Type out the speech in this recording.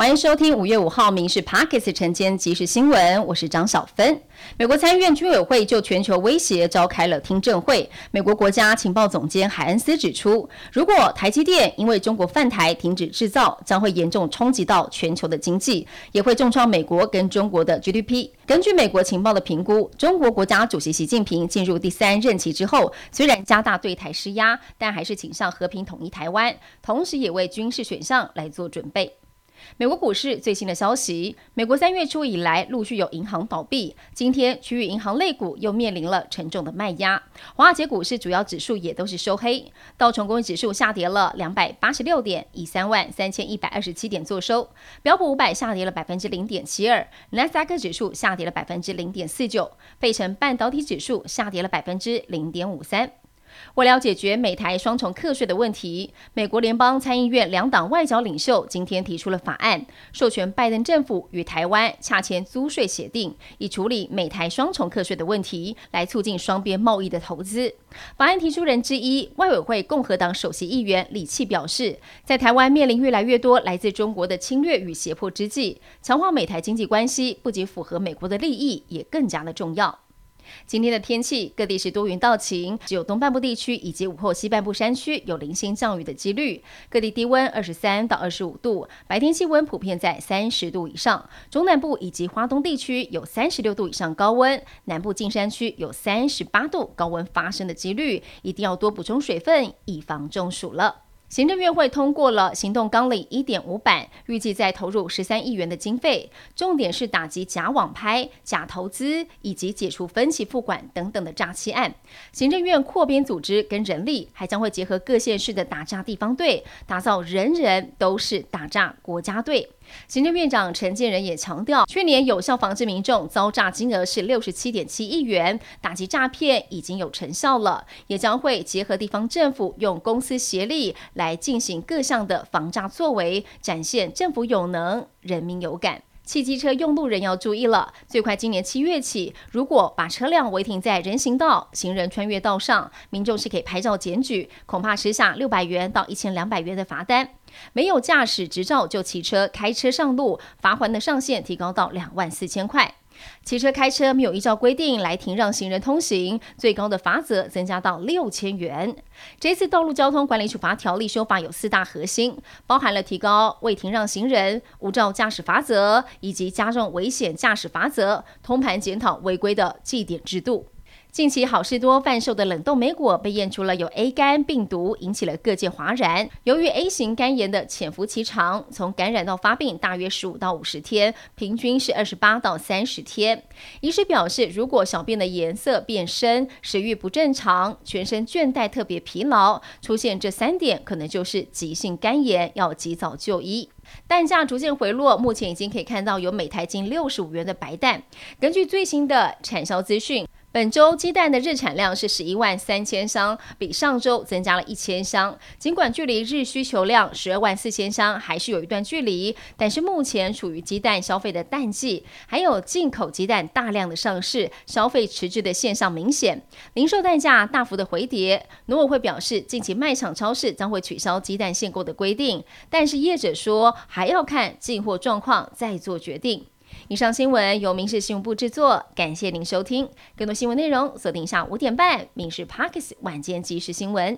欢迎收听五月五号《民事 Pockets》晨间即时新闻，我是张小芬。美国参议院居委会就全球威胁召开了听证会。美国国家情报总监海恩斯指出，如果台积电因为中国犯台停止制造，将会严重冲击到全球的经济，也会重创美国跟中国的 GDP。根据美国情报的评估，中国国家主席习近平进入第三任期之后，虽然加大对台施压，但还是倾向和平统一台湾，同时也为军事选项来做准备。美国股市最新的消息：美国三月初以来陆续有银行倒闭，今天区域银行类股又面临了沉重的卖压。华尔街股市主要指数也都是收黑，道琼工业指数下跌了两百八十六点，以三万三千一百二十七点作收；标普五百下跌了百分之零点七二，纳斯达克指数下跌了百分之零点四九，费城半导体指数下跌了百分之零点五三。为了解决美台双重课税的问题，美国联邦参议院两党外交领袖今天提出了法案，授权拜登政府与台湾洽签租税协定，以处理美台双重课税的问题，来促进双边贸易的投资。法案提出人之一，外委会共和党首席议员李契表示，在台湾面临越来越多来自中国的侵略与胁迫之际，强化美台经济关系不仅符合美国的利益，也更加的重要。今天的天气，各地是多云到晴，只有东半部地区以及午后西半部山区有零星降雨的几率。各地低温二十三到二十五度，白天气温普遍在三十度以上。中南部以及华东地区有三十六度以上高温，南部近山区有三十八度高温发生的几率，一定要多补充水分，以防中暑了。行政院会通过了行动纲领一点五版，预计再投入十三亿元的经费，重点是打击假网拍、假投资以及解除分期付款等等的诈欺案。行政院扩编组织跟人力，还将会结合各县市的打诈地方队，打造人人都是打诈国家队。行政院长陈建仁也强调，去年有效防治民众遭诈金额是六十七点七亿元，打击诈骗已经有成效了，也将会结合地方政府用公司协力来进行各项的防诈作为，展现政府有能，人民有感。汽机车用路人要注意了，最快今年七月起，如果把车辆违停在人行道、行人穿越道上，民众是可以拍照检举，恐怕吃下六百元到一千两百元的罚单。没有驾驶执照就骑车开车上路，罚款的上限提高到两万四千块。骑车开车没有依照规定来停让行人通行，最高的罚则增加到六千元。这次道路交通管理处罚条例修法有四大核心，包含了提高未停让行人、无照驾驶罚则，以及加重危险驾驶罚则，通盘检讨违规的记点制度。近期好事多贩售的冷冻莓果被验出了有 A 肝病毒，引起了各界哗然。由于 A 型肝炎的潜伏期长，从感染到发病大约十五到五十天，平均是二十八到三十天。医师表示，如果小便的颜色变深、食欲不正常、全身倦怠、特别疲劳，出现这三点，可能就是急性肝炎，要及早就医。蛋价逐渐回落，目前已经可以看到有每台近六十五元的白蛋。根据最新的产销资讯。本周鸡蛋的日产量是十一万三千箱，比上周增加了一千箱。尽管距离日需求量十二万四千箱还是有一段距离，但是目前处于鸡蛋消费的淡季，还有进口鸡蛋大量的上市，消费迟滞的现象明显，零售蛋价大幅的回跌。农委会表示，近期卖场超市将会取消鸡蛋限购的规定，但是业者说还要看进货状况再做决定。以上新闻由民事新闻部制作，感谢您收听。更多新闻内容锁定下午五点半《民事 Parkes 晚间即时新闻》。